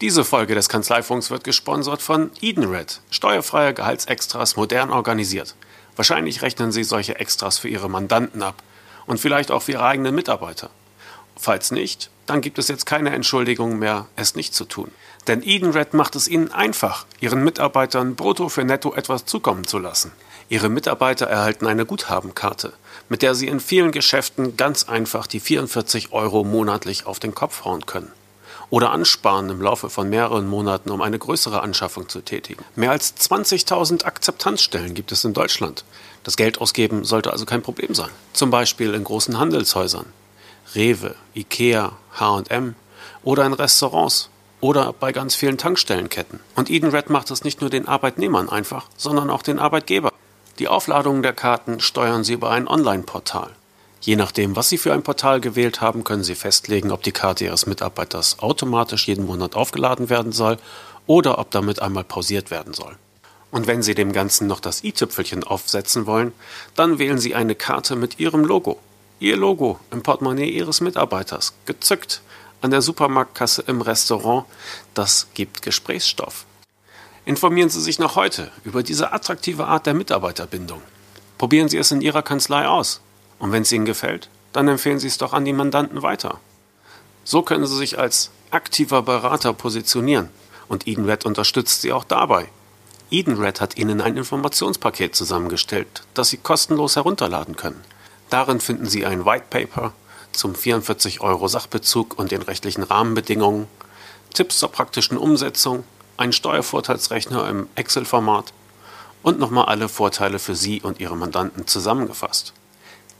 Diese Folge des Kanzleifunks wird gesponsert von Edenred. Steuerfreie Gehaltsextras modern organisiert. Wahrscheinlich rechnen Sie solche Extras für Ihre Mandanten ab und vielleicht auch für Ihre eigenen Mitarbeiter. Falls nicht, dann gibt es jetzt keine Entschuldigung mehr, es nicht zu tun. Denn Edenred macht es Ihnen einfach, Ihren Mitarbeitern brutto für netto etwas zukommen zu lassen. Ihre Mitarbeiter erhalten eine Guthabenkarte, mit der Sie in vielen Geschäften ganz einfach die 44 Euro monatlich auf den Kopf hauen können oder ansparen im Laufe von mehreren Monaten, um eine größere Anschaffung zu tätigen. Mehr als 20.000 Akzeptanzstellen gibt es in Deutschland. Das Geld ausgeben sollte also kein Problem sein. Zum Beispiel in großen Handelshäusern. Rewe, Ikea, H&M oder in Restaurants oder bei ganz vielen Tankstellenketten. Und Edenred macht es nicht nur den Arbeitnehmern einfach, sondern auch den Arbeitgebern. Die Aufladung der Karten steuern sie über ein Online-Portal. Je nachdem, was Sie für ein Portal gewählt haben, können Sie festlegen, ob die Karte Ihres Mitarbeiters automatisch jeden Monat aufgeladen werden soll oder ob damit einmal pausiert werden soll. Und wenn Sie dem Ganzen noch das i-Tüpfelchen aufsetzen wollen, dann wählen Sie eine Karte mit Ihrem Logo. Ihr Logo im Portemonnaie Ihres Mitarbeiters, gezückt an der Supermarktkasse im Restaurant, das gibt Gesprächsstoff. Informieren Sie sich noch heute über diese attraktive Art der Mitarbeiterbindung. Probieren Sie es in Ihrer Kanzlei aus. Und wenn es Ihnen gefällt, dann empfehlen Sie es doch an die Mandanten weiter. So können Sie sich als aktiver Berater positionieren und Edenred unterstützt Sie auch dabei. Edenred hat Ihnen ein Informationspaket zusammengestellt, das Sie kostenlos herunterladen können. Darin finden Sie ein White Paper zum 44 Euro Sachbezug und den rechtlichen Rahmenbedingungen, Tipps zur praktischen Umsetzung, einen Steuervorteilsrechner im Excel-Format und nochmal alle Vorteile für Sie und Ihre Mandanten zusammengefasst.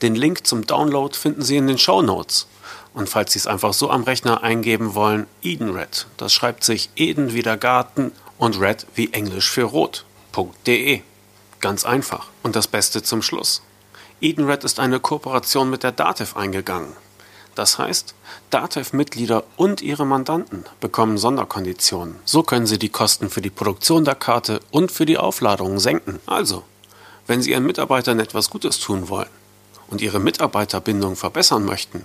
Den Link zum Download finden Sie in den Show Notes. Und falls Sie es einfach so am Rechner eingeben wollen, Edenred. Das schreibt sich Eden wie der Garten und Red wie Englisch für Rot.de. Ganz einfach. Und das Beste zum Schluss. Edenred ist eine Kooperation mit der DATEV eingegangen. Das heißt, DATEV-Mitglieder und ihre Mandanten bekommen Sonderkonditionen. So können sie die Kosten für die Produktion der Karte und für die Aufladung senken. Also, wenn Sie Ihren Mitarbeitern etwas Gutes tun wollen, und ihre Mitarbeiterbindung verbessern möchten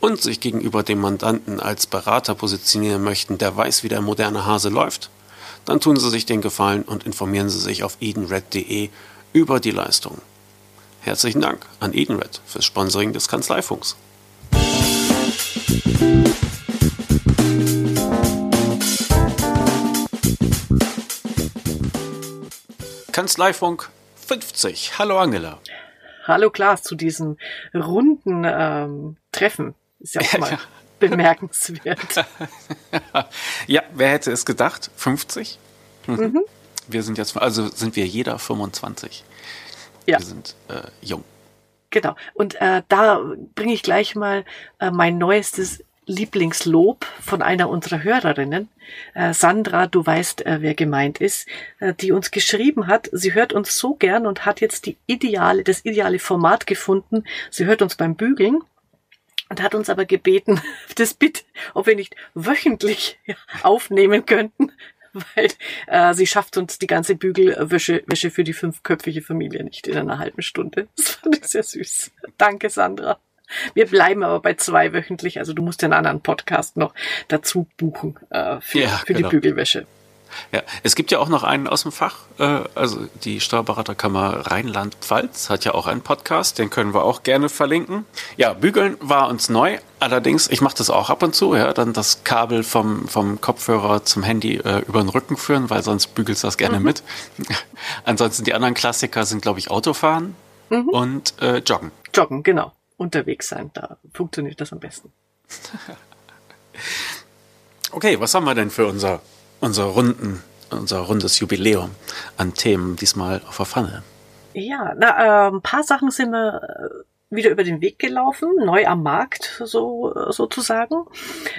und sich gegenüber dem Mandanten als Berater positionieren möchten, der weiß, wie der moderne Hase läuft, dann tun Sie sich den Gefallen und informieren Sie sich auf edenred.de über die Leistungen. Herzlichen Dank an Edenred fürs Sponsoring des Kanzleifunks. Kanzleifunk 50. Hallo Angela. Hallo Klaas zu diesem runden ähm, Treffen. Ist ja auch mal ja. bemerkenswert. ja, wer hätte es gedacht? 50? Mhm. Mhm. Wir sind jetzt, also sind wir jeder 25. Ja. Wir sind äh, jung. Genau. Und äh, da bringe ich gleich mal äh, mein neuestes Lieblingslob von einer unserer Hörerinnen. Äh, Sandra, du weißt, äh, wer gemeint ist, äh, die uns geschrieben hat, sie hört uns so gern und hat jetzt die ideale, das ideale Format gefunden. Sie hört uns beim Bügeln und hat uns aber gebeten, das Bit, ob wir nicht wöchentlich aufnehmen könnten, weil äh, sie schafft uns die ganze Bügelwäsche Wäsche für die fünfköpfige Familie nicht in einer halben Stunde. Das fand ich sehr süß. Danke, Sandra. Wir bleiben aber bei zwei wöchentlich, also du musst den anderen Podcast noch dazu buchen äh, für, ja, für genau. die Bügelwäsche. Ja, es gibt ja auch noch einen aus dem Fach, äh, also die Steuerberaterkammer Rheinland-Pfalz hat ja auch einen Podcast, den können wir auch gerne verlinken. Ja, Bügeln war uns neu, allerdings, ich mache das auch ab und zu, ja, dann das Kabel vom, vom Kopfhörer zum Handy äh, über den Rücken führen, weil sonst bügelst du das gerne mhm. mit. Ansonsten die anderen Klassiker sind, glaube ich, Autofahren mhm. und äh, Joggen. Joggen, genau unterwegs sein. Da funktioniert das am besten. okay, was haben wir denn für unser, unser Runden, unser rundes Jubiläum an Themen diesmal auf der Pfanne? Ja, na, äh, ein paar Sachen sind wir äh, wieder über den Weg gelaufen, neu am Markt so sozusagen.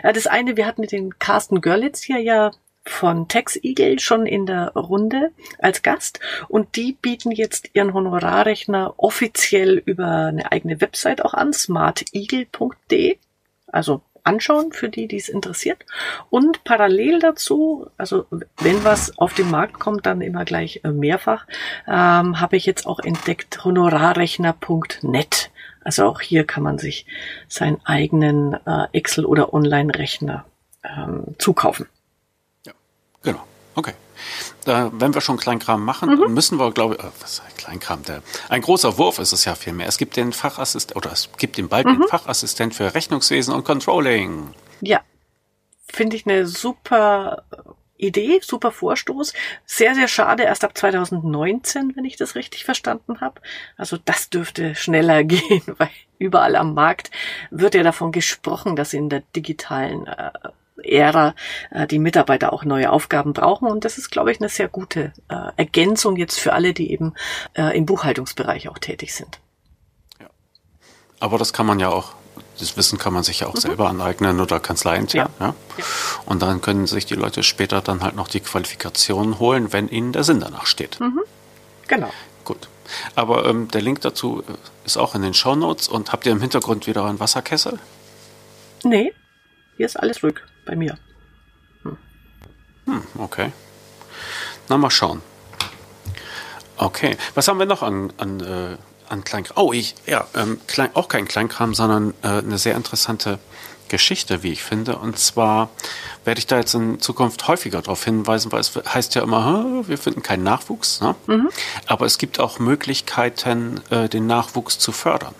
Äh, das eine, wir hatten den Carsten Görlitz hier ja von Tex Eagle schon in der Runde als Gast und die bieten jetzt ihren Honorarrechner offiziell über eine eigene Website auch an, smarteagle.de. Also anschauen für die, die es interessiert. Und parallel dazu, also wenn was auf den Markt kommt, dann immer gleich äh, mehrfach, ähm, habe ich jetzt auch entdeckt honorarrechner.net. Also auch hier kann man sich seinen eigenen äh, Excel- oder Online-Rechner ähm, zukaufen. Genau, okay. Äh, wenn wir schon Kleinkram machen, mhm. müssen wir, glaube ich, äh, was ist Kleinkram? Der, ein großer Wurf ist es ja viel mehr. Es gibt den Fachassistent, oder es gibt den bald mhm. den Fachassistent für Rechnungswesen und Controlling. Ja, finde ich eine super Idee, super Vorstoß. Sehr, sehr schade, erst ab 2019, wenn ich das richtig verstanden habe. Also das dürfte schneller gehen, weil überall am Markt wird ja davon gesprochen, dass in der digitalen äh, Ära äh, die Mitarbeiter auch neue Aufgaben brauchen. Und das ist, glaube ich, eine sehr gute äh, Ergänzung jetzt für alle, die eben äh, im Buchhaltungsbereich auch tätig sind. Ja. Aber das kann man ja auch das Wissen kann man sich ja auch mhm. selber aneignen oder kanzleiintern. Ja. Ja. ja. Und dann können sich die Leute später dann halt noch die Qualifikationen holen, wenn ihnen der Sinn danach steht. Mhm. Genau. Gut. Aber ähm, der Link dazu äh, ist auch in den Show Notes. Und habt ihr im Hintergrund wieder einen Wasserkessel? Nee, hier ist alles ruhig bei mir. Hm. Hm, okay. Na, mal schauen. Okay. Was haben wir noch an, an äh, an Kleinkram. Oh, ich, ja, ähm, klein, auch kein Kleinkram, sondern äh, eine sehr interessante Geschichte, wie ich finde. Und zwar werde ich da jetzt in Zukunft häufiger darauf hinweisen, weil es heißt ja immer, wir finden keinen Nachwuchs. Ne? Mhm. Aber es gibt auch Möglichkeiten, äh, den Nachwuchs zu fördern.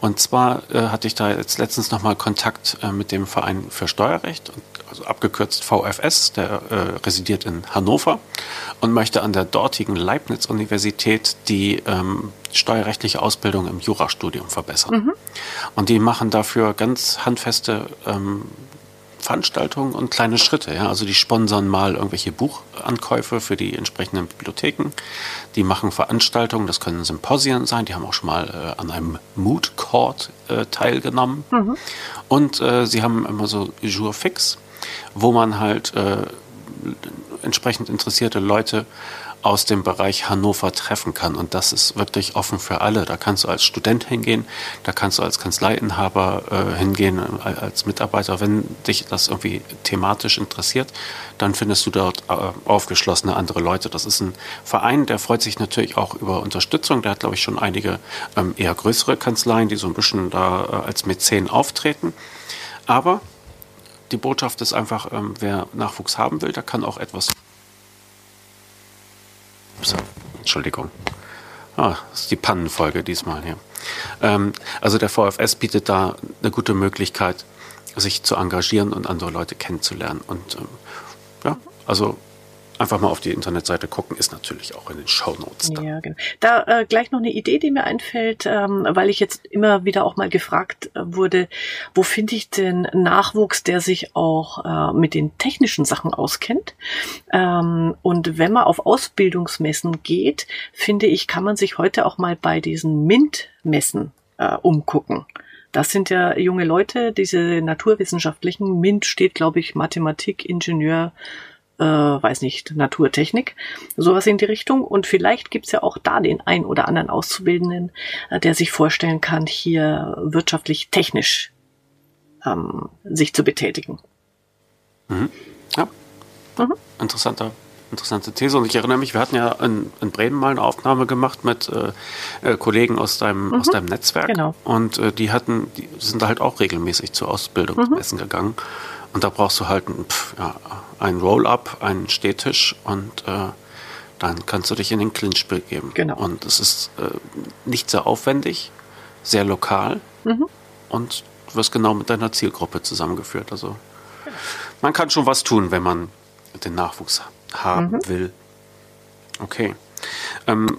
Und zwar äh, hatte ich da jetzt letztens nochmal Kontakt äh, mit dem Verein für Steuerrecht, also abgekürzt VFS, der äh, residiert in Hannover und möchte an der dortigen Leibniz-Universität die ähm, steuerrechtliche Ausbildung im Jurastudium verbessern. Mhm. Und die machen dafür ganz handfeste ähm, Veranstaltungen und kleine Schritte. Ja? Also die sponsern mal irgendwelche Buchankäufe für die entsprechenden Bibliotheken. Die machen Veranstaltungen, das können Symposien sein. Die haben auch schon mal äh, an einem Mood Court äh, teilgenommen. Mhm. Und äh, sie haben immer so Jour fix, wo man halt äh, entsprechend interessierte Leute aus dem Bereich Hannover treffen kann. Und das ist wirklich offen für alle. Da kannst du als Student hingehen, da kannst du als Kanzleiinhaber äh, hingehen, äh, als Mitarbeiter. Wenn dich das irgendwie thematisch interessiert, dann findest du dort äh, aufgeschlossene andere Leute. Das ist ein Verein, der freut sich natürlich auch über Unterstützung. Der hat, glaube ich, schon einige ähm, eher größere Kanzleien, die so ein bisschen da äh, als Mäzen auftreten. Aber die Botschaft ist einfach, ähm, wer Nachwuchs haben will, der kann auch etwas Ups, Entschuldigung. Ah, das ist die Pannenfolge diesmal hier. Ähm, also der VFS bietet da eine gute Möglichkeit, sich zu engagieren und andere Leute kennenzulernen. Und ähm, ja, also einfach mal auf die Internetseite gucken, ist natürlich auch in den Show Notes. Da. Ja, genau. Da äh, gleich noch eine Idee, die mir einfällt, ähm, weil ich jetzt immer wieder auch mal gefragt äh, wurde, wo finde ich den Nachwuchs, der sich auch äh, mit den technischen Sachen auskennt? Ähm, und wenn man auf Ausbildungsmessen geht, finde ich, kann man sich heute auch mal bei diesen MINT-Messen äh, umgucken. Das sind ja junge Leute, diese naturwissenschaftlichen. MINT steht, glaube ich, Mathematik, Ingenieur, äh, weiß nicht, Naturtechnik, sowas in die Richtung. Und vielleicht gibt's ja auch da den ein oder anderen Auszubildenden, äh, der sich vorstellen kann, hier wirtschaftlich technisch ähm, sich zu betätigen. Mhm. Ja. Mhm. Interessanter interessante These. Und ich erinnere mich, wir hatten ja in, in Bremen mal eine Aufnahme gemacht mit äh, äh Kollegen aus deinem, mhm. aus deinem Netzwerk. Genau. Und äh, die hatten, die sind da halt auch regelmäßig zu Ausbildungsmessen mhm. gegangen. Und da brauchst du halt ein, ja, ein Roll-up, einen Stehtisch und äh, dann kannst du dich in den Clinch begeben. Genau. Und es ist äh, nicht sehr aufwendig, sehr lokal mhm. und du wirst genau mit deiner Zielgruppe zusammengeführt. Also man kann schon was tun, wenn man den Nachwuchs haben mhm. will. Okay. Ähm,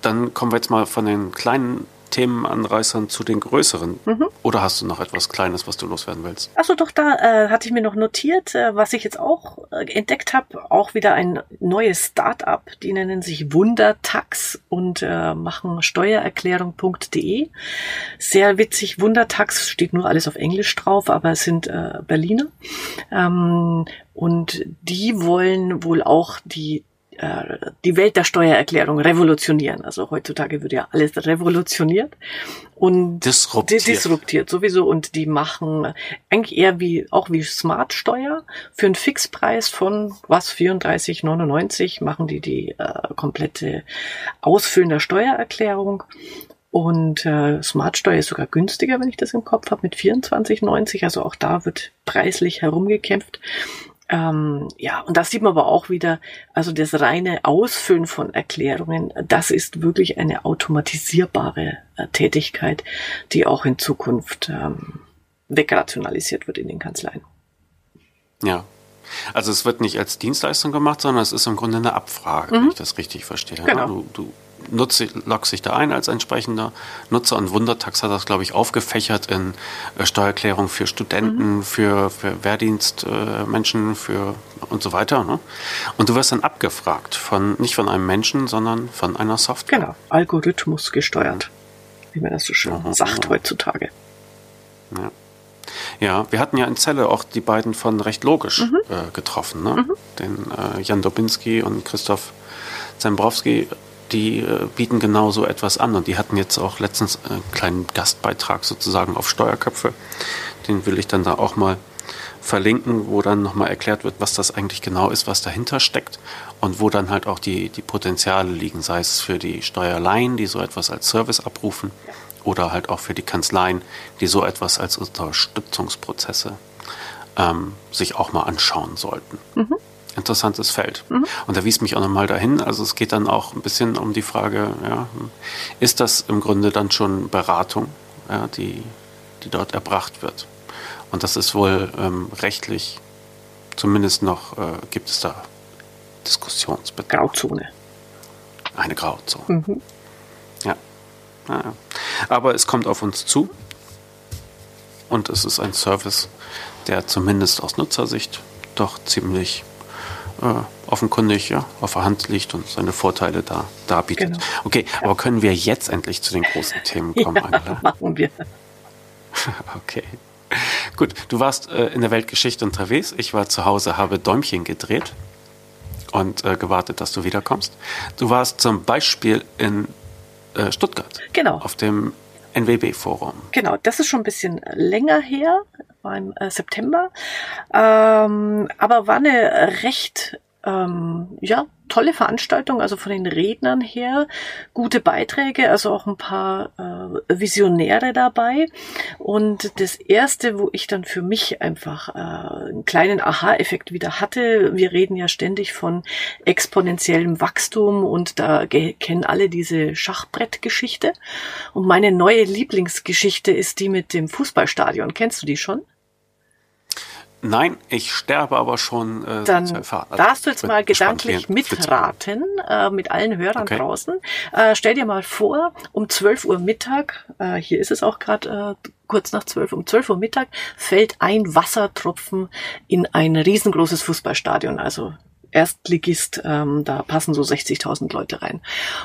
dann kommen wir jetzt mal von den kleinen Themenanreißern zu den größeren. Mhm. Oder hast du noch etwas Kleines, was du loswerden willst? Achso, doch, da äh, hatte ich mir noch notiert, äh, was ich jetzt auch äh, entdeckt habe, auch wieder ein neues Start-up, die nennen sich Wundertax und äh, machen Steuererklärung.de. Sehr witzig, Wundertax steht nur alles auf Englisch drauf, aber es sind äh, Berliner. Ähm, und die wollen wohl auch die die Welt der Steuererklärung revolutionieren. Also heutzutage wird ja alles revolutioniert und disruptiert. disruptiert sowieso und die machen eigentlich eher wie auch wie Smart Steuer für einen Fixpreis von was 34,99 machen die die äh, komplette Ausfüllen der Steuererklärung und äh, Smartsteuer ist sogar günstiger, wenn ich das im Kopf habe, mit 24,90. Also auch da wird preislich herumgekämpft. Ähm, ja, und das sieht man aber auch wieder, also das reine Ausfüllen von Erklärungen, das ist wirklich eine automatisierbare äh, Tätigkeit, die auch in Zukunft ähm, wegrationalisiert wird in den Kanzleien. Ja. Also es wird nicht als Dienstleistung gemacht, sondern es ist im Grunde eine Abfrage, mhm. wenn ich das richtig verstehe. Genau. Du, du nutze, loggt sich da ein als entsprechender Nutzer und Wundertax hat das, glaube ich, aufgefächert in äh, Steuererklärung für Studenten, mhm. für, für Wehrdienstmenschen, äh, für und so weiter. Ne? Und du wirst dann abgefragt von nicht von einem Menschen, sondern von einer Software. Genau, Algorithmus gesteuert, wie man das so schön ja, sagt heutzutage. Ja. Ja, wir hatten ja in Celle auch die beiden von Recht Logisch mhm. äh, getroffen, ne? Mhm. Den äh, Jan Dobinski und Christoph Zembrowski die äh, bieten genau so etwas an. Und die hatten jetzt auch letztens einen kleinen Gastbeitrag sozusagen auf Steuerköpfe. Den will ich dann da auch mal verlinken, wo dann nochmal erklärt wird, was das eigentlich genau ist, was dahinter steckt und wo dann halt auch die, die Potenziale liegen, sei es für die Steuerleien, die so etwas als Service abrufen, oder halt auch für die Kanzleien, die so etwas als Unterstützungsprozesse ähm, sich auch mal anschauen sollten. Mhm interessantes Feld. Mhm. Und da wies mich auch nochmal dahin. Also es geht dann auch ein bisschen um die Frage, ja, ist das im Grunde dann schon Beratung, ja, die, die dort erbracht wird? Und das ist wohl ähm, rechtlich, zumindest noch äh, gibt es da Diskussionsbedarf. Grauzone. Eine Grauzone. Mhm. Ja. ja. Aber es kommt auf uns zu. Und es ist ein Service, der zumindest aus Nutzersicht doch ziemlich äh, offenkundig ja, auf der Hand liegt und seine Vorteile da darbietet. Genau. Okay, ja. aber können wir jetzt endlich zu den großen Themen kommen, ja, Angela? machen wir. okay. Gut, du warst äh, in der Weltgeschichte unterwegs. Ich war zu Hause, habe Däumchen gedreht und äh, gewartet, dass du wiederkommst. Du warst zum Beispiel in äh, Stuttgart. Genau. Auf dem NWB-Forum. Genau, das ist schon ein bisschen länger her, war im äh, September, ähm, aber war eine recht ähm, ja, tolle Veranstaltung, also von den Rednern her, gute Beiträge, also auch ein paar äh, Visionäre dabei. Und das erste, wo ich dann für mich einfach äh, einen kleinen Aha-Effekt wieder hatte, wir reden ja ständig von exponentiellem Wachstum und da kennen alle diese Schachbrettgeschichte. Und meine neue Lieblingsgeschichte ist die mit dem Fußballstadion. Kennst du die schon? Nein, ich sterbe aber schon äh, Dann. Also darfst du jetzt mal gedanklich mitraten äh, mit allen Hörern okay. draußen. Äh, stell dir mal vor, um 12 Uhr Mittag, äh, hier ist es auch gerade äh, kurz nach 12, um 12 Uhr Mittag, fällt ein Wassertropfen in ein riesengroßes Fußballstadion. Also Erstligist, ähm, da passen so 60.000 Leute rein.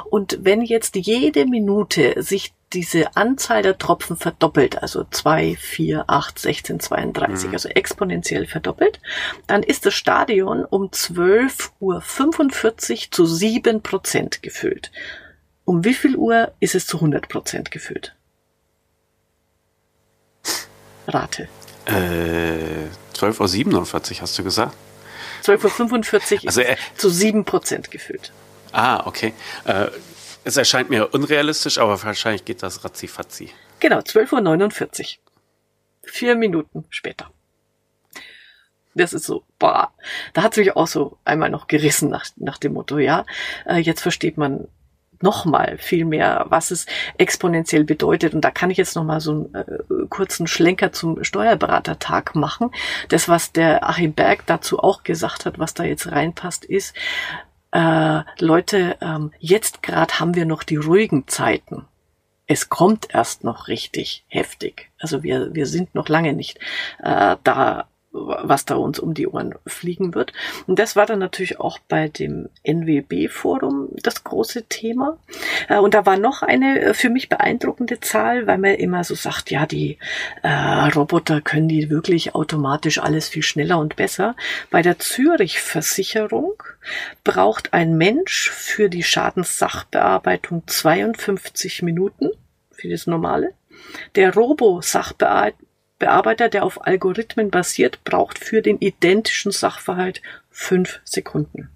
Und wenn jetzt jede Minute sich diese Anzahl der Tropfen verdoppelt, also 2, 4, 8, 16, 32, mhm. also exponentiell verdoppelt, dann ist das Stadion um 12 Uhr 45 zu 7 Prozent gefüllt. Um wie viel Uhr ist es zu 100 Prozent gefüllt? Rate. Äh, 12.47 Uhr hast du gesagt? 12.45 Uhr also, äh, zu 7 Prozent gefüllt. Ah, okay. Äh, es erscheint mir unrealistisch, aber wahrscheinlich geht das ratzifatzi. Genau, 12.49 Uhr. Vier Minuten später. Das ist so, boah, da hat es mich auch so einmal noch gerissen nach, nach dem Motto, ja, äh, jetzt versteht man nochmal viel mehr, was es exponentiell bedeutet. Und da kann ich jetzt nochmal so einen äh, kurzen Schlenker zum Steuerberatertag machen. Das, was der Achim Berg dazu auch gesagt hat, was da jetzt reinpasst, ist, äh, Leute, ähm, jetzt gerade haben wir noch die ruhigen Zeiten. Es kommt erst noch richtig heftig. Also wir, wir sind noch lange nicht äh, da was da uns um die Ohren fliegen wird. Und das war dann natürlich auch bei dem NWB-Forum das große Thema. Äh, und da war noch eine äh, für mich beeindruckende Zahl, weil man immer so sagt, ja, die äh, Roboter können die wirklich automatisch alles viel schneller und besser. Bei der Zürich-Versicherung braucht ein Mensch für die Schadenssachbearbeitung 52 Minuten für das Normale. Der Robo-Sachbearbeiter Bearbeiter, der auf Algorithmen basiert, braucht für den identischen Sachverhalt fünf Sekunden.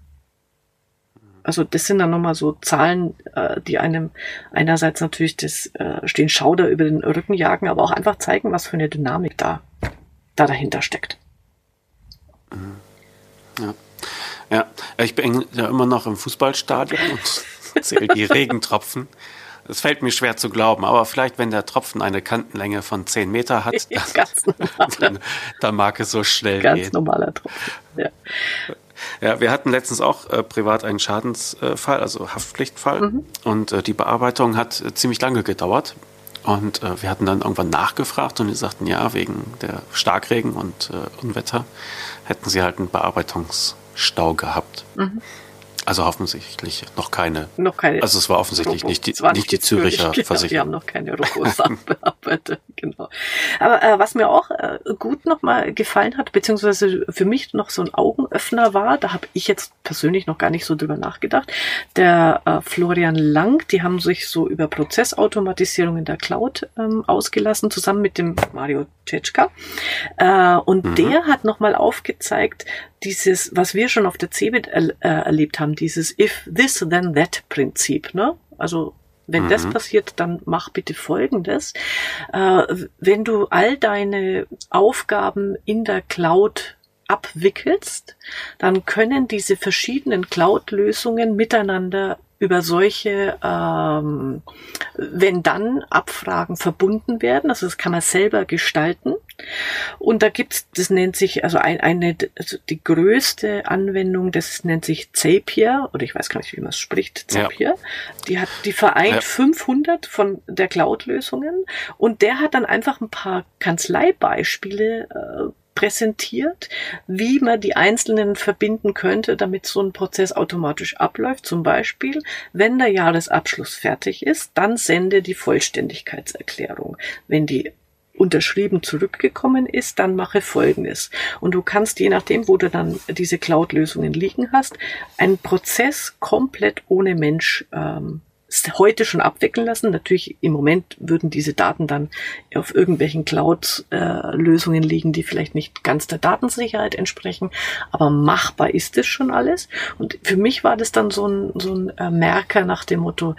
Also das sind dann nochmal so Zahlen, äh, die einem einerseits natürlich das äh, Schauder über den Rücken jagen, aber auch einfach zeigen, was für eine Dynamik da, da dahinter steckt. Ja. ja, ich bin ja immer noch im Fußballstadion und zähle die Regentropfen. Es fällt mir schwer zu glauben, aber vielleicht, wenn der Tropfen eine Kantenlänge von 10 Meter hat, dann, dann, dann mag es so schnell Ganz gehen. Ganz normaler Tropfen, ja. Ja, wir hatten letztens auch äh, privat einen Schadensfall, also Haftpflichtfall. Mhm. Und äh, die Bearbeitung hat äh, ziemlich lange gedauert. Und äh, wir hatten dann irgendwann nachgefragt und die sagten, ja, wegen der Starkregen und äh, Unwetter hätten sie halt einen Bearbeitungsstau gehabt. Mhm. Also offensichtlich noch keine. Noch keine. Also es war offensichtlich Robo. nicht die, nicht die Züricher genau, Versicherung. Wir haben noch keine Robo-Sachen bearbeitet. Genau. Aber äh, was mir auch äh, gut nochmal gefallen hat, beziehungsweise für mich noch so ein Augenöffner war, da habe ich jetzt persönlich noch gar nicht so drüber nachgedacht. Der äh, Florian Lang, die haben sich so über Prozessautomatisierung in der Cloud ähm, ausgelassen, zusammen mit dem Mario Tschetschka. Äh, und mhm. der hat nochmal aufgezeigt, dieses, was wir schon auf der CeBIT er, äh, erlebt haben, dieses If this then that Prinzip, ne? Also wenn mhm. das passiert, dann mach bitte Folgendes. Äh, wenn du all deine Aufgaben in der Cloud abwickelst, dann können diese verschiedenen Cloud-Lösungen miteinander über solche ähm, wenn dann Abfragen verbunden werden. Also das kann man selber gestalten. Und da gibt's, das nennt sich, also ein, eine, also die größte Anwendung, das nennt sich Zapier, oder ich weiß gar nicht, wie man es spricht, Zapier. Ja. Die hat, die vereint ja. 500 von der Cloud-Lösungen und der hat dann einfach ein paar Kanzleibeispiele äh, präsentiert, wie man die einzelnen verbinden könnte, damit so ein Prozess automatisch abläuft. Zum Beispiel, wenn der Jahresabschluss fertig ist, dann sende die Vollständigkeitserklärung. Wenn die unterschrieben zurückgekommen ist, dann mache Folgendes. Und du kannst, je nachdem, wo du dann diese Cloud-Lösungen liegen hast, einen Prozess komplett ohne Mensch ähm, heute schon abwickeln lassen. Natürlich im Moment würden diese Daten dann auf irgendwelchen Cloud-Lösungen liegen, die vielleicht nicht ganz der Datensicherheit entsprechen, aber machbar ist es schon alles. Und für mich war das dann so ein, so ein äh, Merker nach dem Motto,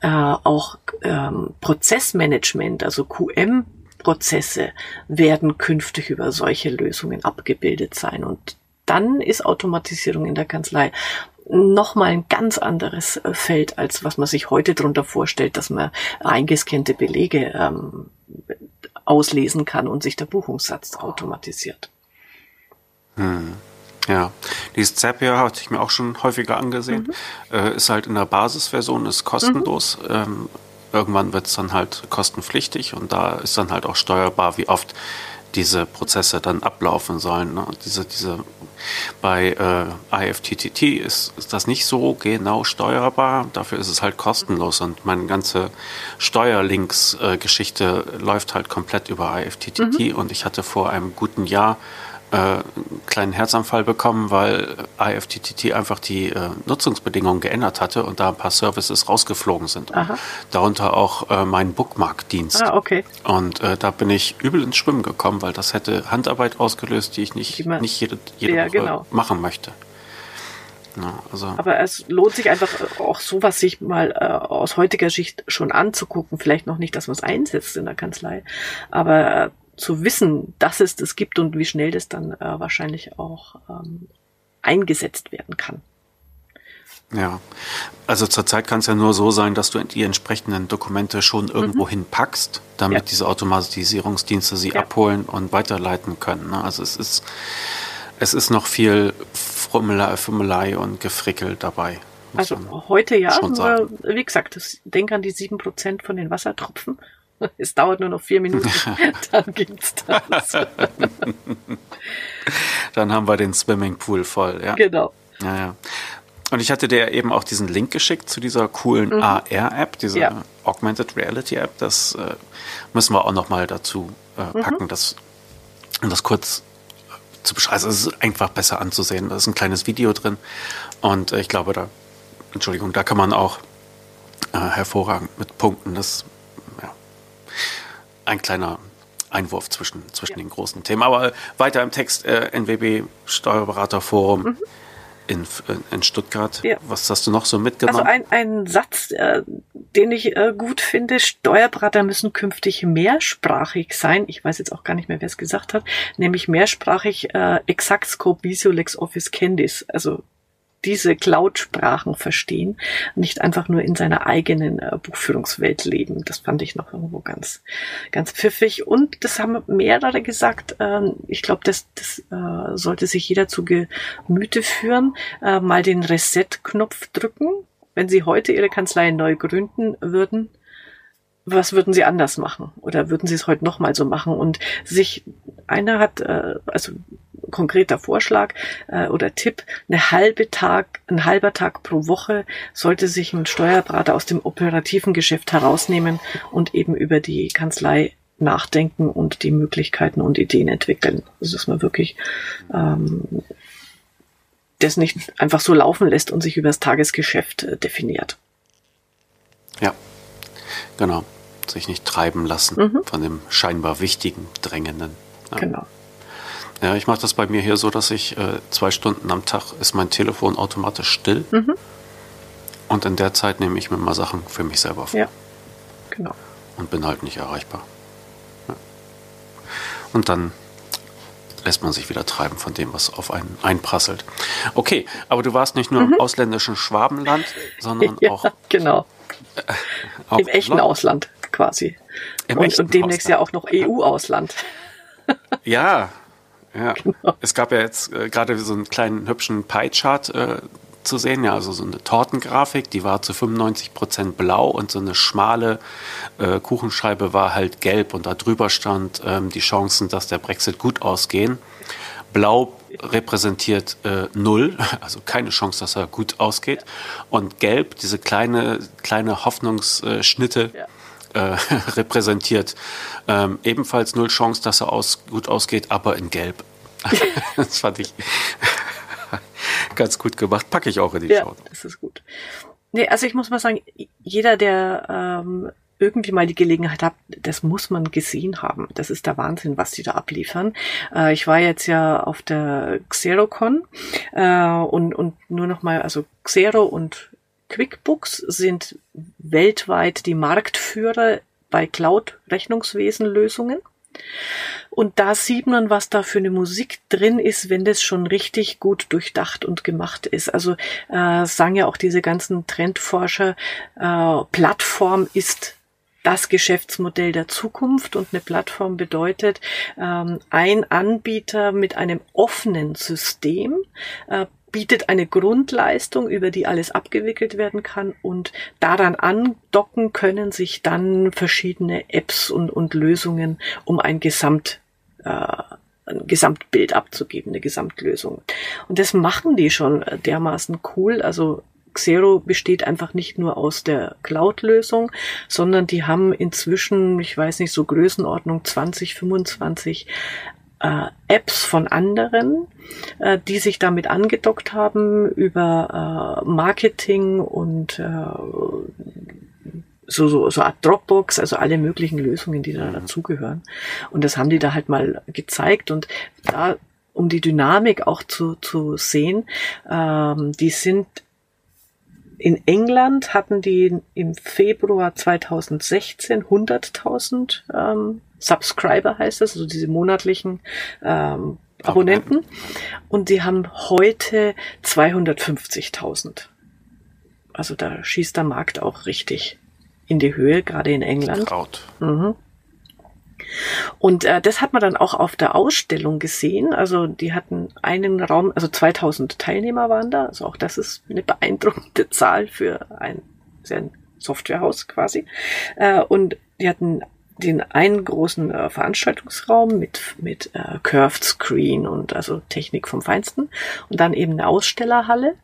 äh, auch ähm, Prozessmanagement, also QM Prozesse werden künftig über solche Lösungen abgebildet sein. Und dann ist Automatisierung in der Kanzlei nochmal ein ganz anderes äh, Feld, als was man sich heute darunter vorstellt, dass man eingescannte Belege ähm, auslesen kann und sich der Buchungssatz automatisiert. Hm. Ja, dieses Zapier hatte ich mir auch schon häufiger angesehen. Mhm. Äh, ist halt in der Basisversion, ist kostenlos. Mhm. Ähm, irgendwann wird es dann halt kostenpflichtig und da ist dann halt auch steuerbar, wie oft diese Prozesse dann ablaufen sollen. Ne? Diese, diese, bei äh, IFTTT ist, ist das nicht so genau steuerbar, dafür ist es halt kostenlos und meine ganze Steuerlinks-Geschichte äh, läuft halt komplett über IFTTT mhm. und ich hatte vor einem guten Jahr äh, einen kleinen Herzanfall bekommen, weil IFTTT einfach die äh, Nutzungsbedingungen geändert hatte und da ein paar Services rausgeflogen sind. Aha. Darunter auch äh, mein Bookmark-Dienst. Ah, okay. Und äh, da bin ich übel ins Schwimmen gekommen, weil das hätte Handarbeit ausgelöst, die ich nicht, die nicht jede, jede ja, Woche genau. machen möchte. Ja, also. Aber es lohnt sich einfach auch sowas sich mal äh, aus heutiger Sicht schon anzugucken. Vielleicht noch nicht, dass man es einsetzt in der Kanzlei, aber äh, zu wissen, dass es das gibt und wie schnell das dann äh, wahrscheinlich auch ähm, eingesetzt werden kann. Ja, also zurzeit kann es ja nur so sein, dass du die entsprechenden Dokumente schon irgendwo mhm. hinpackst, damit ja. diese Automatisierungsdienste sie ja. abholen und weiterleiten können. Ne? Also es ist, es ist noch viel Fummelei und Gefrickel dabei. Also heute ja, nur, wie gesagt, das, denk an die sieben Prozent von den Wassertropfen Es dauert nur noch vier Minuten, dann gibt's das. dann haben wir den Swimmingpool voll, ja. Genau. Ja, ja. Und ich hatte dir eben auch diesen Link geschickt zu dieser coolen mhm. AR-App, diese ja. Augmented Reality App. Das äh, müssen wir auch noch mal dazu äh, mhm. packen, mhm. das, um das kurz zu beschreiben. Also es ist einfach besser anzusehen. Da ist ein kleines Video drin und äh, ich glaube, da, Entschuldigung, da kann man auch äh, hervorragend mit Punkten das ein kleiner Einwurf zwischen, zwischen ja. den großen Themen. Aber weiter im Text, äh, NWB Steuerberaterforum. Mhm. in, in Stuttgart. Ja. Was hast du noch so mitgenommen? Also ein, ein Satz, äh, den ich äh, gut finde, Steuerberater müssen künftig mehrsprachig sein. Ich weiß jetzt auch gar nicht mehr, wer es gesagt hat, nämlich mehrsprachig äh, Exact Scope Visio Office Candice. Also diese Cloud-Sprachen verstehen, nicht einfach nur in seiner eigenen äh, Buchführungswelt leben. Das fand ich noch irgendwo ganz, ganz pfiffig. Und das haben mehrere gesagt. Äh, ich glaube, das, das äh, sollte sich jeder zu Gemüte führen. Äh, mal den Reset-Knopf drücken. Wenn Sie heute Ihre Kanzlei neu gründen würden, was würden Sie anders machen? Oder würden Sie es heute nochmal so machen? Und sich, einer hat, äh, also konkreter Vorschlag äh, oder Tipp, eine halbe Tag, ein halber Tag pro Woche sollte sich ein Steuerberater aus dem operativen Geschäft herausnehmen und eben über die Kanzlei nachdenken und die Möglichkeiten und Ideen entwickeln. Also dass man wirklich ähm, das nicht einfach so laufen lässt und sich über das Tagesgeschäft äh, definiert. Ja, genau. Sich nicht treiben lassen mhm. von dem scheinbar wichtigen, drängenden. Ja. Genau. Ja, ich mache das bei mir hier so, dass ich äh, zwei Stunden am Tag ist mein Telefon automatisch still. Mhm. Und in der Zeit nehme ich mir mal Sachen für mich selber vor. Ja, genau. Und bin halt nicht erreichbar. Ja. Und dann lässt man sich wieder treiben von dem, was auf einen einprasselt. Okay, aber du warst nicht nur mhm. im ausländischen Schwabenland, sondern ja, auch. Genau. Äh, Im echten Land. Ausland quasi. Im und, und demnächst Ausland. ja auch noch EU-Ausland. Ja, ja, genau. es gab ja jetzt äh, gerade so einen kleinen hübschen Pie-Chart äh, zu sehen, ja, also so eine Tortengrafik, die war zu 95 Prozent blau und so eine schmale äh, Kuchenscheibe war halt gelb und da drüber stand ähm, die Chancen, dass der Brexit gut ausgehen. Blau repräsentiert äh, null, also keine Chance, dass er gut ausgeht. Und gelb, diese kleine, kleine Hoffnungsschnitte, ja äh, repräsentiert. Ähm, ebenfalls null Chance, dass er aus, gut ausgeht, aber in Gelb. das fand ich ganz gut gemacht. Packe ich auch in die ja, Show. Das ist gut. Nee, also ich muss mal sagen, jeder, der ähm, irgendwie mal die Gelegenheit hat, das muss man gesehen haben. Das ist der Wahnsinn, was die da abliefern. Äh, ich war jetzt ja auf der Xerocon äh, und, und nur noch mal, also Xero und QuickBooks sind weltweit die Marktführer bei Cloud-Rechnungswesen-Lösungen. Und da sieht man, was da für eine Musik drin ist, wenn das schon richtig gut durchdacht und gemacht ist. Also äh, sagen ja auch diese ganzen Trendforscher, äh, Plattform ist das Geschäftsmodell der Zukunft und eine Plattform bedeutet ähm, ein Anbieter mit einem offenen System, äh, bietet eine Grundleistung, über die alles abgewickelt werden kann und daran andocken können sich dann verschiedene Apps und, und Lösungen, um ein Gesamt äh, ein Gesamtbild abzugeben, eine Gesamtlösung. Und das machen die schon dermaßen cool. Also Xero besteht einfach nicht nur aus der Cloud-Lösung, sondern die haben inzwischen, ich weiß nicht, so Größenordnung 20, 25 äh, Apps von anderen, äh, die sich damit angedockt haben über äh, Marketing und äh, so, so, so Art Dropbox, also alle möglichen Lösungen, die da mhm. dazugehören. Und das haben die da halt mal gezeigt und da, um die Dynamik auch zu, zu sehen, ähm, die sind in England hatten die im Februar 2016 100.000 ähm, Subscriber heißt es, also diese monatlichen ähm, Abonnenten. Und die haben heute 250.000. Also da schießt der Markt auch richtig in die Höhe, gerade in England. Traut. Mhm. Und äh, das hat man dann auch auf der Ausstellung gesehen. Also die hatten einen Raum, also 2000 Teilnehmer waren da. Also auch das ist eine beeindruckende Zahl für ein, ein Softwarehaus quasi. Äh, und die hatten den einen großen äh, Veranstaltungsraum mit, mit äh, Curved Screen und also Technik vom Feinsten und dann eben eine Ausstellerhalle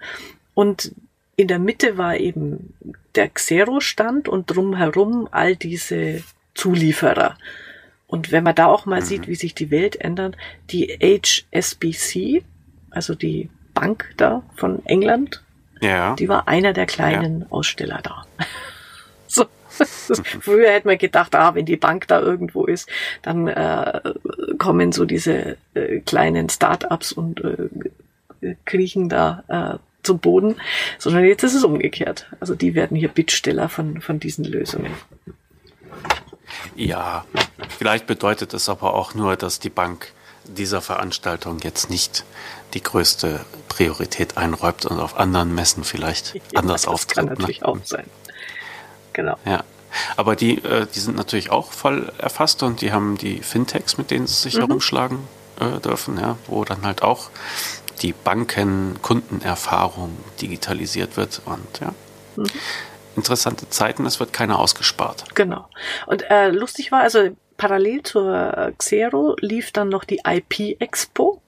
und in der Mitte war eben der Xero-Stand und drumherum all diese Zulieferer. Und wenn man da auch mal mhm. sieht, wie sich die Welt ändert, die HSBC, also die Bank da von England, ja. die war einer der kleinen ja. Aussteller da. Früher hätte man gedacht, ah, wenn die Bank da irgendwo ist, dann äh, kommen so diese äh, kleinen Start-ups und äh, kriechen da äh, zum Boden, sondern jetzt ist es umgekehrt. Also die werden hier Bittsteller von, von diesen Lösungen. Ja, vielleicht bedeutet es aber auch nur, dass die Bank dieser Veranstaltung jetzt nicht die größte Priorität einräumt und auf anderen Messen vielleicht ja, anders das auftritt. Das kann natürlich ne? auch sein. Genau. Ja. Aber die, äh, die sind natürlich auch voll erfasst und die haben die Fintechs, mit denen sie sich mhm. herumschlagen äh, dürfen, ja, wo dann halt auch die Banken-Kundenerfahrung digitalisiert wird und ja. Mhm. Interessante Zeiten, es wird keiner ausgespart. Genau. Und äh, lustig war, also parallel zur Xero lief dann noch die IP Expo.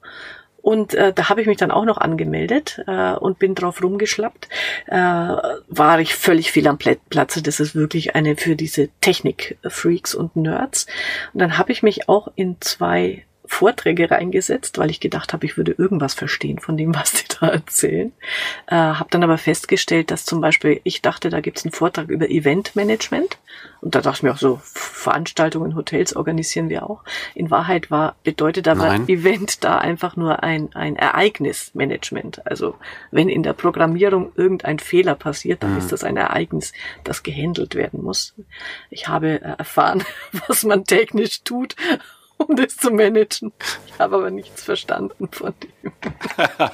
Und äh, da habe ich mich dann auch noch angemeldet äh, und bin drauf rumgeschlappt. Äh, war ich völlig fehl am Platze. Das ist wirklich eine für diese Technik-Freaks und Nerds. Und dann habe ich mich auch in zwei Vorträge reingesetzt, weil ich gedacht habe, ich würde irgendwas verstehen von dem, was die da erzählen. Äh, habe dann aber festgestellt, dass zum Beispiel, ich dachte, da gibt es einen Vortrag über Eventmanagement. Und da dachte ich mir auch so, Veranstaltungen, Hotels organisieren wir auch. In Wahrheit war, bedeutet aber Nein. Event da einfach nur ein, ein Ereignismanagement. Also wenn in der Programmierung irgendein Fehler passiert, dann mhm. ist das ein Ereignis, das gehandelt werden muss. Ich habe äh, erfahren, was man technisch tut um das zu managen. Ich habe aber nichts verstanden von dem.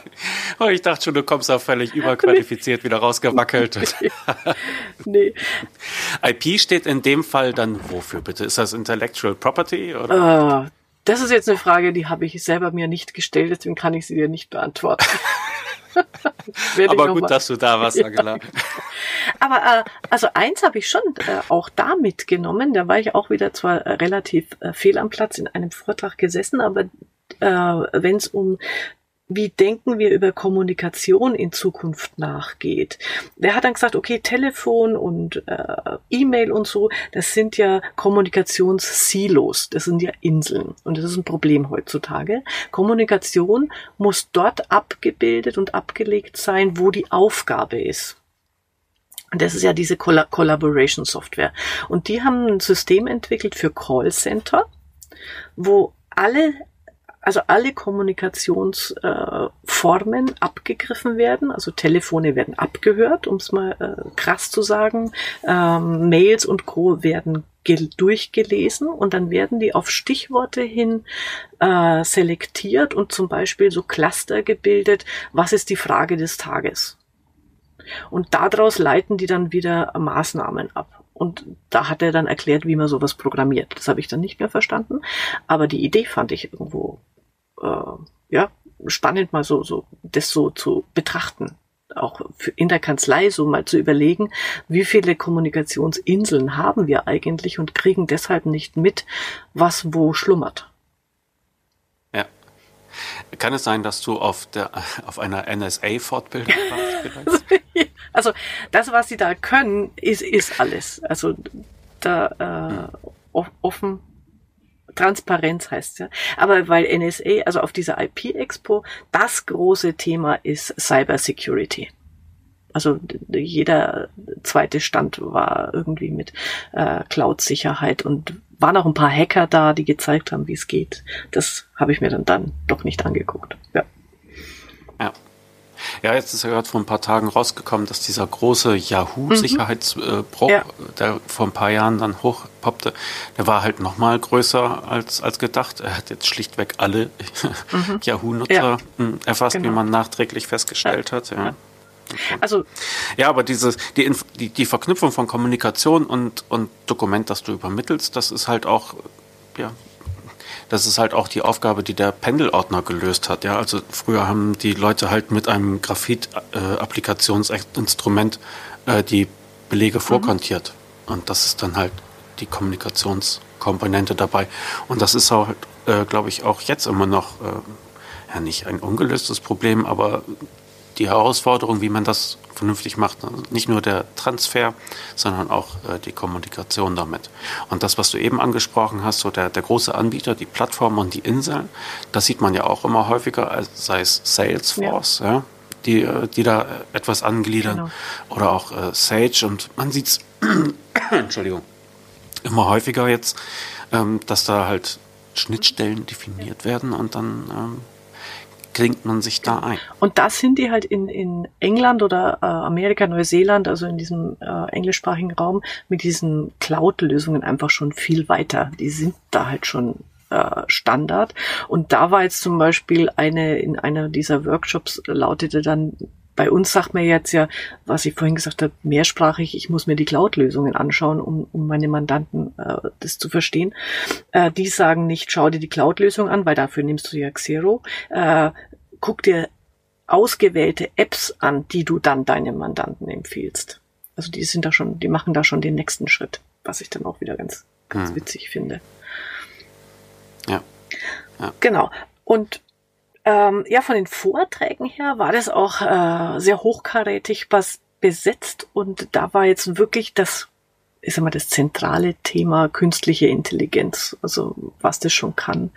oh, ich dachte schon, du kommst da völlig überqualifiziert nee. wieder rausgewackelt. nee. IP steht in dem Fall dann wofür bitte? Ist das Intellectual Property? Oder? Uh, das ist jetzt eine Frage, die habe ich selber mir nicht gestellt, deswegen kann ich sie dir nicht beantworten. Aber gut, dass du da warst, Angela. Ja. Aber äh, also eins habe ich schon äh, auch da mitgenommen. Da war ich auch wieder zwar äh, relativ äh, fehl am Platz in einem Vortrag gesessen, aber äh, wenn es um wie denken wir über Kommunikation in Zukunft nachgeht. Der hat dann gesagt, okay, Telefon und äh, E-Mail und so, das sind ja Kommunikationssilos, das sind ja Inseln und das ist ein Problem heutzutage. Kommunikation muss dort abgebildet und abgelegt sein, wo die Aufgabe ist. Und das ist ja diese Coll Collaboration Software. Und die haben ein System entwickelt für Callcenter, wo alle also alle Kommunikationsformen äh, abgegriffen werden. Also Telefone werden abgehört, um es mal äh, krass zu sagen. Ähm, Mails und Co. werden durchgelesen und dann werden die auf Stichworte hin äh, selektiert und zum Beispiel so Cluster gebildet. Was ist die Frage des Tages? Und daraus leiten die dann wieder Maßnahmen ab. Und da hat er dann erklärt, wie man sowas programmiert. Das habe ich dann nicht mehr verstanden. Aber die Idee fand ich irgendwo äh, ja, spannend mal so, so, das so zu betrachten. Auch in der Kanzlei so mal zu überlegen, wie viele Kommunikationsinseln haben wir eigentlich und kriegen deshalb nicht mit, was wo schlummert. Ja. Kann es sein, dass du auf der, auf einer NSA-Fortbildung warst? also, das, was sie da können, ist, ist alles. Also, da, äh, offen Transparenz heißt ja. Aber weil NSA, also auf dieser IP-Expo, das große Thema ist Cybersecurity. Also jeder zweite Stand war irgendwie mit äh, Cloud-Sicherheit und waren auch ein paar Hacker da, die gezeigt haben, wie es geht. Das habe ich mir dann dann doch nicht angeguckt. Ja. Ja. Ja, jetzt ist ja gerade vor ein paar Tagen rausgekommen, dass dieser große Yahoo-Sicherheitsbruch, mhm. ja. der vor ein paar Jahren dann hochpoppte, der war halt nochmal größer als, als gedacht. Er hat jetzt schlichtweg alle mhm. Yahoo-Nutzer ja. Hm, erfasst, genau. wie man nachträglich festgestellt ja. hat. Ja. Also ja, aber dieses, die, die, die Verknüpfung von Kommunikation und, und Dokument, das du übermittelst, das ist halt auch ja, das ist halt auch die Aufgabe, die der Pendelordner gelöst hat. Ja, also früher haben die Leute halt mit einem Graphit-Applikationsinstrument äh, äh, die Belege mhm. vorkontiert. Und das ist dann halt die Kommunikationskomponente dabei. Und das ist auch, äh, glaube ich, auch jetzt immer noch äh, ja nicht ein ungelöstes Problem, aber die Herausforderung, wie man das vernünftig macht. Nicht nur der Transfer, sondern auch äh, die Kommunikation damit. Und das, was du eben angesprochen hast, so der, der große Anbieter, die Plattform und die Inseln, das sieht man ja auch immer häufiger, sei es Salesforce, ja. ja die, äh, die da etwas angliedern, genau. oder auch äh, Sage. Und man sieht es, Entschuldigung, immer häufiger jetzt, ähm, dass da halt Schnittstellen definiert werden und dann ähm, klingt man sich da ein? Und da sind die halt in, in England oder äh, Amerika, Neuseeland, also in diesem äh, englischsprachigen Raum, mit diesen Cloud-Lösungen einfach schon viel weiter. Die sind da halt schon äh, Standard. Und da war jetzt zum Beispiel eine, in einer dieser Workshops lautete dann bei uns sagt man jetzt ja, was ich vorhin gesagt habe, mehrsprachig, ich muss mir die Cloud-Lösungen anschauen, um, um meine Mandanten äh, das zu verstehen. Äh, die sagen nicht, schau dir die Cloud-Lösung an, weil dafür nimmst du ja Xero. Äh, guck dir ausgewählte Apps an, die du dann deinem Mandanten empfiehlst. Also die sind da schon, die machen da schon den nächsten Schritt, was ich dann auch wieder ganz, ganz hm. witzig finde. Ja. ja. Genau. Und ähm, ja, von den Vorträgen her war das auch äh, sehr hochkarätig was besetzt und da war jetzt wirklich das, sag mal, das zentrale Thema künstliche Intelligenz, also was das schon kann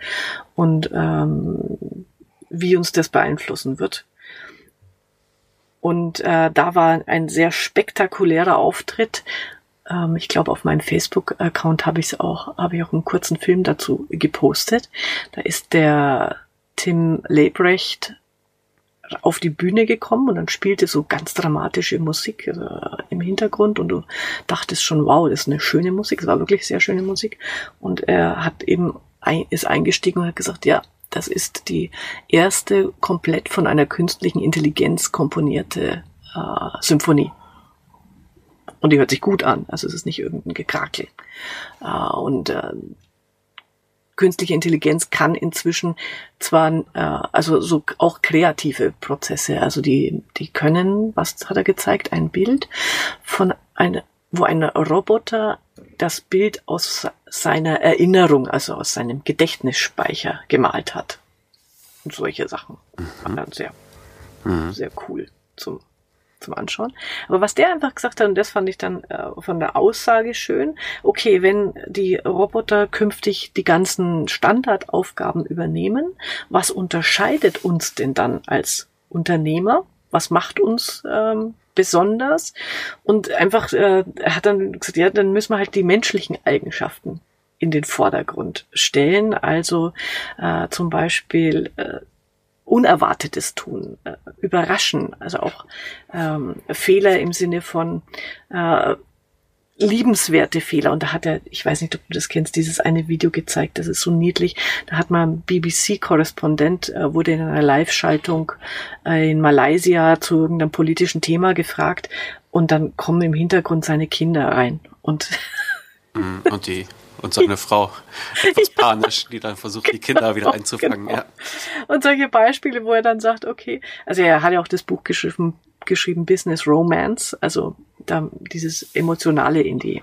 und ähm, wie uns das beeinflussen wird. Und äh, da war ein sehr spektakulärer Auftritt. Ähm, ich glaube, auf meinem Facebook-Account habe ich auch, habe ich auch einen kurzen Film dazu gepostet. Da ist der Tim Lebrecht auf die Bühne gekommen und dann spielte so ganz dramatische Musik äh, im Hintergrund und du dachtest schon, wow, das ist eine schöne Musik, es war wirklich sehr schöne Musik und er hat eben ist eingestiegen und hat gesagt, ja, das ist die erste komplett von einer künstlichen Intelligenz komponierte äh, Symphonie. Und die hört sich gut an, also es ist nicht irgendein Gekrakel. Äh, und äh, künstliche Intelligenz kann inzwischen zwar, äh, also so auch kreative Prozesse, also die, die können, was hat er gezeigt, ein Bild von einer, wo ein Roboter das Bild aus seiner Erinnerung, also aus seinem Gedächtnisspeicher gemalt hat. Und solche Sachen. Mhm. War dann sehr, mhm. sehr cool zum zum Anschauen. Aber was der einfach gesagt hat, und das fand ich dann äh, von der Aussage schön, okay, wenn die Roboter künftig die ganzen Standardaufgaben übernehmen, was unterscheidet uns denn dann als Unternehmer? Was macht uns ähm, besonders? Und einfach, äh, er hat dann gesagt, ja, dann müssen wir halt die menschlichen Eigenschaften in den Vordergrund stellen. Also äh, zum Beispiel äh, Unerwartetes tun, äh, überraschen, also auch ähm, Fehler im Sinne von äh, liebenswerte Fehler. Und da hat er, ich weiß nicht, ob du das kennst, dieses eine Video gezeigt, das ist so niedlich. Da hat man BBC-Korrespondent, äh, wurde in einer Live-Schaltung äh, in Malaysia zu irgendeinem politischen Thema gefragt und dann kommen im Hintergrund seine Kinder rein. Und, mhm, und die und seine Frau etwas panisch, die dann versucht, die Kinder wieder genau, einzufangen. Genau. Ja. Und solche Beispiele, wo er dann sagt, okay, also er hat ja auch das Buch geschrieben, geschrieben Business Romance, also da dieses Emotionale in die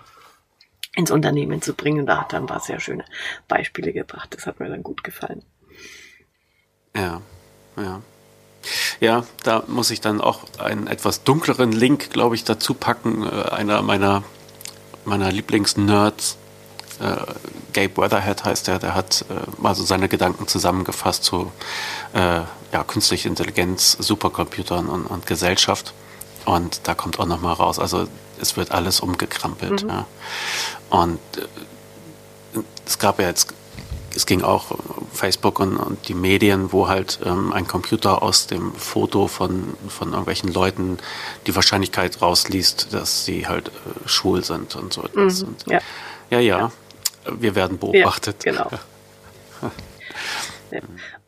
ins Unternehmen zu bringen. Da hat er ein paar sehr schöne Beispiele gebracht. Das hat mir dann gut gefallen. Ja, ja. Ja, da muss ich dann auch einen etwas dunkleren Link, glaube ich, dazu packen. Äh, einer meiner, meiner Lieblingsnerds, äh, Gabe Weatherhead heißt der, der hat äh, mal so seine Gedanken zusammengefasst zu äh, ja, künstlicher Intelligenz, Supercomputern und, und Gesellschaft. Und da kommt auch nochmal raus, also es wird alles umgekrampelt. Mhm. Ja. Und äh, es gab ja jetzt, es ging auch um Facebook und, und die Medien, wo halt ähm, ein Computer aus dem Foto von, von irgendwelchen Leuten die Wahrscheinlichkeit rausliest, dass sie halt äh, schwul sind und so etwas. Mhm. Und, ja, ja, ja, wir werden beobachtet. Ja, genau. ja.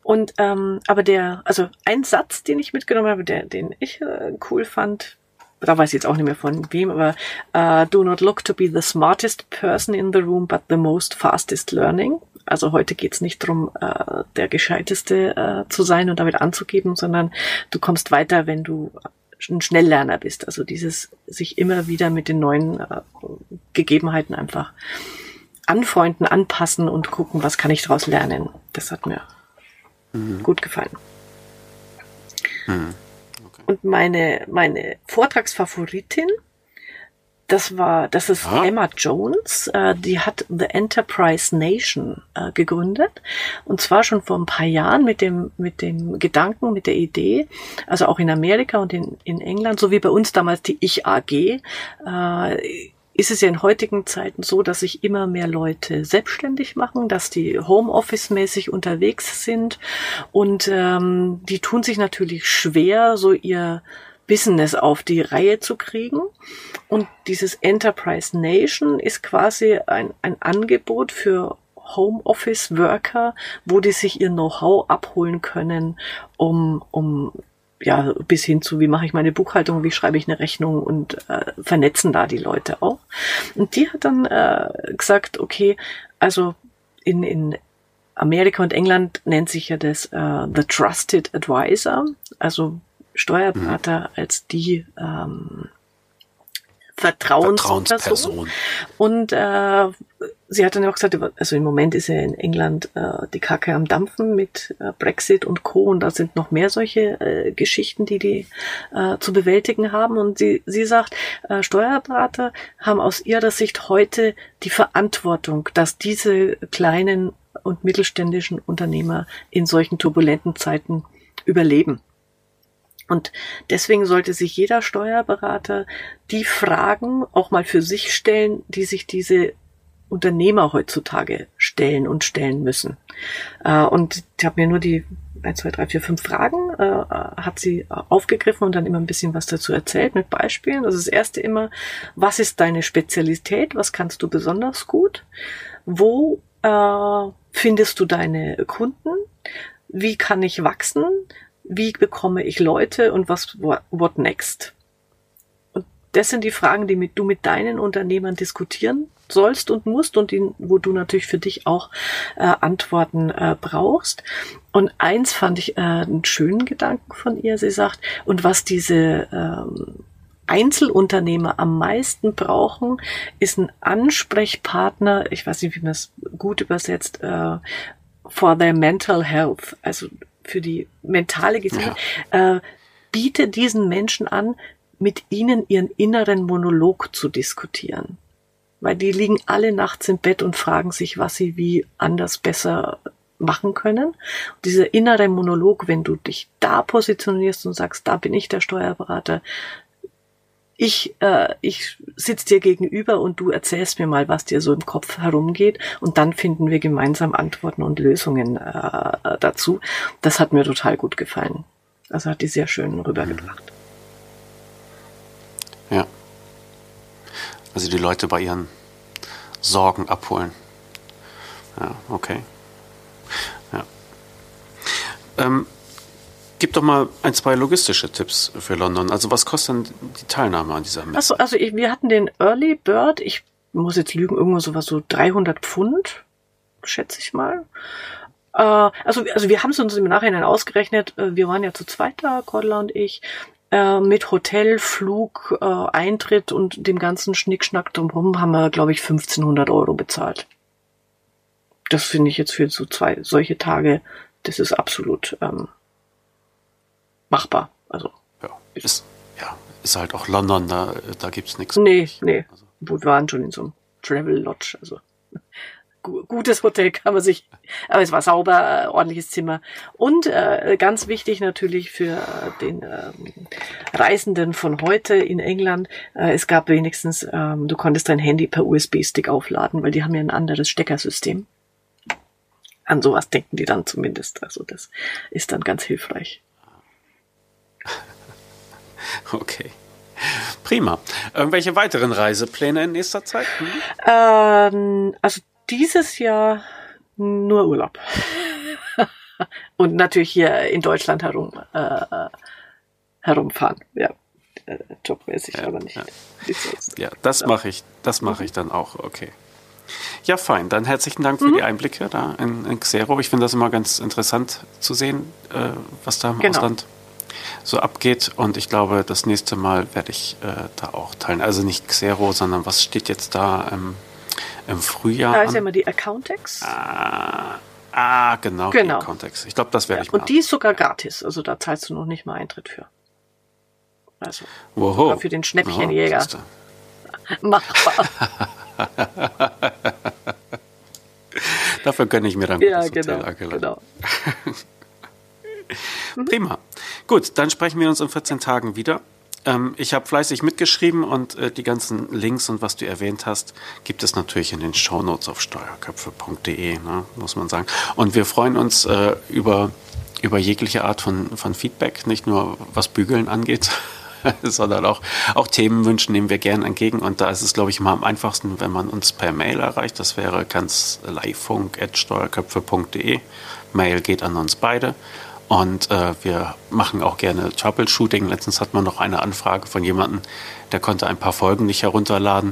Und ähm, aber der, also ein Satz, den ich mitgenommen habe, der, den ich äh, cool fand, da weiß ich jetzt auch nicht mehr von wem, aber uh, do not look to be the smartest person in the room, but the most fastest learning. Also heute geht's nicht drum, äh, der Gescheiteste äh, zu sein und damit anzugeben, sondern du kommst weiter, wenn du ein Schnelllerner bist. Also dieses sich immer wieder mit den neuen äh, Gegebenheiten einfach anfreunden, anpassen und gucken, was kann ich daraus lernen. Das hat mir mhm. gut gefallen. Mhm. Okay. Und meine, meine Vortragsfavoritin, das war, das ist ah. Emma Jones, äh, die hat The Enterprise Nation äh, gegründet und zwar schon vor ein paar Jahren mit dem mit dem Gedanken, mit der Idee, also auch in Amerika und in, in England, so wie bei uns damals die Ich AG, äh, ist es ja in heutigen Zeiten so, dass sich immer mehr Leute selbstständig machen, dass die Homeoffice-mäßig unterwegs sind und ähm, die tun sich natürlich schwer, so ihr Business auf die Reihe zu kriegen. Und dieses Enterprise Nation ist quasi ein, ein Angebot für Homeoffice-Worker, wo die sich ihr Know-how abholen können, um, um ja, bis hin zu, wie mache ich meine Buchhaltung, wie schreibe ich eine Rechnung und äh, vernetzen da die Leute auch. Und die hat dann äh, gesagt, okay, also in, in Amerika und England nennt sich ja das äh, The Trusted Advisor, also Steuerberater mhm. als die ähm, Vertrauensperson. Vertrauensperson. Und äh, sie hat dann auch gesagt, also im Moment ist ja in England äh, die Kacke am Dampfen mit äh, Brexit und Co. Und da sind noch mehr solche äh, Geschichten, die die äh, zu bewältigen haben. Und sie, sie sagt, äh, Steuerberater haben aus ihrer Sicht heute die Verantwortung, dass diese kleinen und mittelständischen Unternehmer in solchen turbulenten Zeiten überleben. Und deswegen sollte sich jeder Steuerberater die Fragen auch mal für sich stellen, die sich diese Unternehmer heutzutage stellen und stellen müssen. Äh, und ich habe mir nur die 1, 2, 3, 4, 5 Fragen, äh, hat sie aufgegriffen und dann immer ein bisschen was dazu erzählt mit Beispielen. Also das erste immer, was ist deine Spezialität? Was kannst du besonders gut? Wo äh, findest du deine Kunden? Wie kann ich wachsen? Wie bekomme ich Leute und was, what next? Und das sind die Fragen, die mit, du mit deinen Unternehmern diskutieren sollst und musst und die, wo du natürlich für dich auch äh, Antworten äh, brauchst. Und eins fand ich äh, einen schönen Gedanken von ihr. Sie sagt, und was diese ähm, Einzelunternehmer am meisten brauchen, ist ein Ansprechpartner, ich weiß nicht, wie man es gut übersetzt, äh, for their mental health. Also für die mentale Gesundheit, ja. äh, biete diesen Menschen an, mit ihnen ihren inneren Monolog zu diskutieren. Weil die liegen alle nachts im Bett und fragen sich, was sie wie anders besser machen können. Und dieser innere Monolog, wenn du dich da positionierst und sagst, da bin ich der Steuerberater, ich, äh, ich sitze dir gegenüber und du erzählst mir mal, was dir so im Kopf herumgeht und dann finden wir gemeinsam Antworten und Lösungen äh, dazu. Das hat mir total gut gefallen. Also hat die sehr schön rübergebracht. Ja. Also die Leute bei ihren Sorgen abholen. Ja, okay. Ja. Ähm, Gib doch mal ein, zwei logistische Tipps für London. Also was kostet denn die Teilnahme an dieser Messe? Achso, also ich, wir hatten den Early Bird. Ich muss jetzt lügen, irgendwo sowas so 300 Pfund, schätze ich mal. Äh, also, also wir haben es uns im Nachhinein ausgerechnet. Äh, wir waren ja zu zweit da, Cordula und ich. Äh, mit Hotel, Flug, äh, Eintritt und dem ganzen Schnickschnack drumherum haben wir, glaube ich, 1500 Euro bezahlt. Das finde ich jetzt für so zwei solche Tage, das ist absolut ähm, machbar. Also. Ja, ist, ja, ist halt auch London, da, da gibt's nichts. Nee, nee. Also. Wir waren schon in so einem Travel Lodge, also gutes Hotel kann man sich, aber es war sauber, äh, ordentliches Zimmer. Und äh, ganz wichtig natürlich für äh, den ähm, Reisenden von heute in England, äh, es gab wenigstens, ähm, du konntest dein Handy per USB-Stick aufladen, weil die haben ja ein anderes Steckersystem. An sowas denken die dann zumindest. Also das ist dann ganz hilfreich. Okay. Prima. Irgendwelche weiteren Reisepläne in nächster Zeit? Hm? Ähm, also dieses Jahr nur Urlaub. Und natürlich hier in Deutschland herum äh, herumfahren. Ja. Äh, jobmäßig, ja, aber nicht. Ja, ja das mache ich, das mache ich dann auch, okay. Ja, fein. Dann herzlichen Dank für mhm. die Einblicke da in, in Xero. Ich finde das immer ganz interessant zu sehen, äh, was da im genau. Ausland so abgeht. Und ich glaube, das nächste Mal werde ich äh, da auch teilen. Also nicht Xero, sondern was steht jetzt da ähm, im Frühjahr? Da ist ja immer die Accountex. Ah, ah genau, genau. die Accountex. Ich glaube, das werde ja, ich mal. Und die ist sogar gratis. Also da zahlst du noch nicht mal Eintritt für. Also Woho. für den Schnäppchenjäger. Machbar. Dafür gönne ich mir dann ja, genau, genau. Prima. Gut, dann sprechen wir uns in 14 Tagen wieder. Ähm, ich habe fleißig mitgeschrieben und äh, die ganzen Links und was du erwähnt hast, gibt es natürlich in den Shownotes auf steuerköpfe.de, ne, muss man sagen. Und wir freuen uns äh, über, über jegliche Art von, von Feedback, nicht nur was Bügeln angeht. sondern auch, auch Themenwünsche nehmen wir gerne entgegen. Und da ist es, glaube ich, immer am einfachsten, wenn man uns per Mail erreicht. Das wäre ganz kanzleifunk.steuerköpfe.de. Mail geht an uns beide. Und äh, wir machen auch gerne Troubleshooting. Letztens hatten wir noch eine Anfrage von jemandem, der konnte ein paar Folgen nicht herunterladen.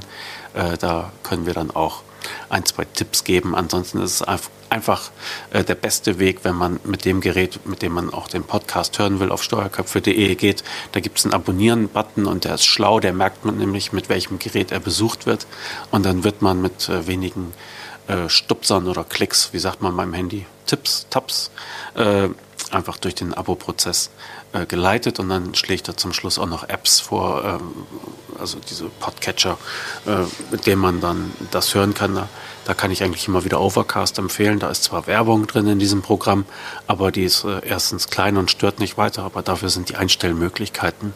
Äh, da können wir dann auch ein, zwei Tipps geben. Ansonsten ist es einfach äh, der beste Weg, wenn man mit dem Gerät, mit dem man auch den Podcast hören will, auf steuerköpfe.de geht. Da gibt es einen Abonnieren-Button und der ist schlau. Der merkt man nämlich, mit welchem Gerät er besucht wird. Und dann wird man mit äh, wenigen äh, Stupsern oder Klicks, wie sagt man beim Handy, Tipps, Tabs, äh, einfach durch den Abo-Prozess äh, geleitet und dann schlägt er zum Schluss auch noch Apps vor, ähm, also diese Podcatcher, äh, mit denen man dann das hören kann. Da, da, kann ich eigentlich immer wieder Overcast empfehlen. Da ist zwar Werbung drin in diesem Programm, aber die ist äh, erstens klein und stört nicht weiter, aber dafür sind die Einstellmöglichkeiten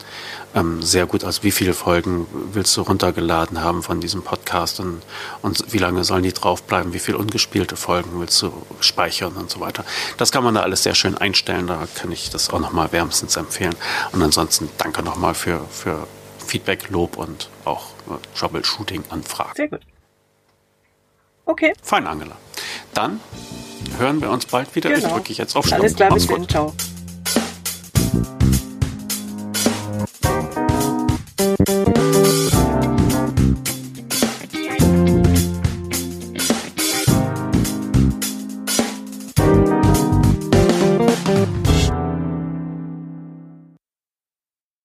ähm, sehr gut. Also wie viele Folgen willst du runtergeladen haben von diesem Podcast und, und wie lange sollen die draufbleiben, wie viele ungespielte Folgen willst du speichern und so weiter. Das kann man da alles sehr schön einstellen, da kann ich das auch nochmal wärmstens empfehlen. Und ansonsten danke nochmal für, für Feedback, Lob und auch äh, Troubleshooting-Anfragen. Sehr gut. Okay. Fein, Angela. Dann hören wir uns bald wieder. Genau. Ich drücke jetzt auf Alles klar, bis dann. Ciao.